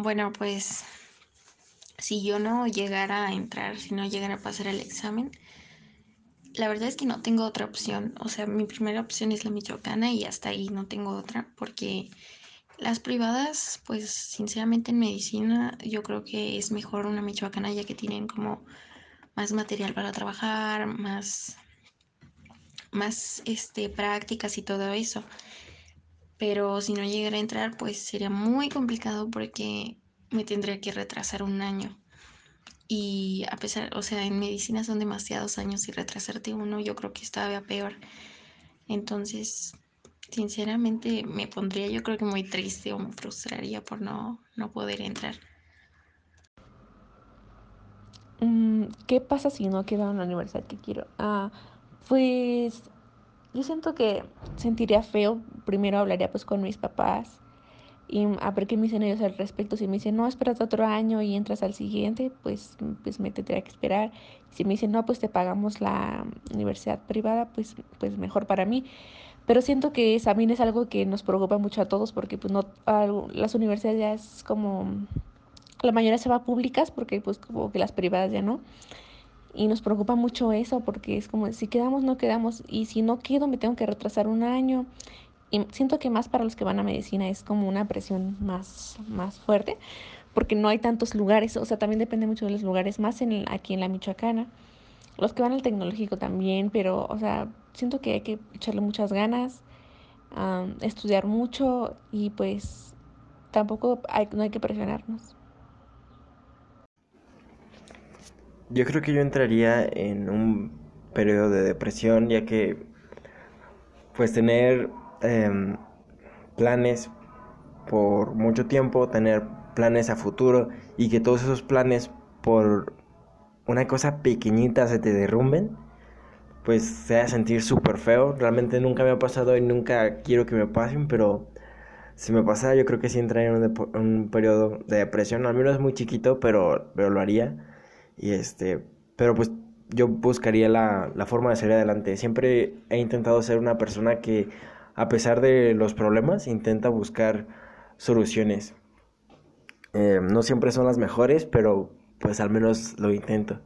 Bueno, pues si yo no llegara a entrar, si no llegara a pasar el examen, la verdad es que no tengo otra opción. O sea, mi primera opción es la michoacana y hasta ahí no tengo otra porque las privadas, pues sinceramente en medicina yo creo que es mejor una michoacana ya que tienen como más material para trabajar, más, más este, prácticas y todo eso. Pero si no llegara a entrar, pues sería muy complicado porque me tendría que retrasar un año. Y a pesar, o sea, en medicina son demasiados años y retrasarte uno yo creo que es todavía peor. Entonces, sinceramente me pondría yo creo que muy triste o me frustraría por no, no poder entrar. Mm, ¿Qué pasa si no queda en la universidad que quiero? Ah, pues yo siento que sentiría feo. Primero hablaría pues con mis papás y a ver qué me dicen ellos al respecto. Si me dicen, no, espérate otro año y entras al siguiente, pues, pues me tendría que esperar. Si me dicen, no, pues te pagamos la universidad privada, pues, pues mejor para mí. Pero siento que también es algo que nos preocupa mucho a todos porque pues no las universidades ya es como la mayoría se va a públicas porque pues como que las privadas ya no. Y nos preocupa mucho eso porque es como si quedamos no quedamos y si no quedo me tengo que retrasar un año. Y siento que más para los que van a medicina es como una presión más, más fuerte porque no hay tantos lugares, o sea, también depende mucho de los lugares, más en aquí en la Michoacana. Los que van al tecnológico también, pero, o sea, siento que hay que echarle muchas ganas, um, estudiar mucho y pues tampoco hay, no hay que presionarnos. Yo creo que yo entraría en un periodo de depresión, ya que pues tener eh, planes por mucho tiempo, tener planes a futuro y que todos esos planes por una cosa pequeñita se te derrumben, pues se a sentir súper feo. Realmente nunca me ha pasado y nunca quiero que me pasen, pero si me pasara yo creo que sí entraría en un, un periodo de depresión, al menos es muy chiquito, pero, pero lo haría. Y este, pero pues yo buscaría la, la forma de salir adelante. Siempre he intentado ser una persona que, a pesar de los problemas, intenta buscar soluciones. Eh, no siempre son las mejores, pero pues al menos lo intento.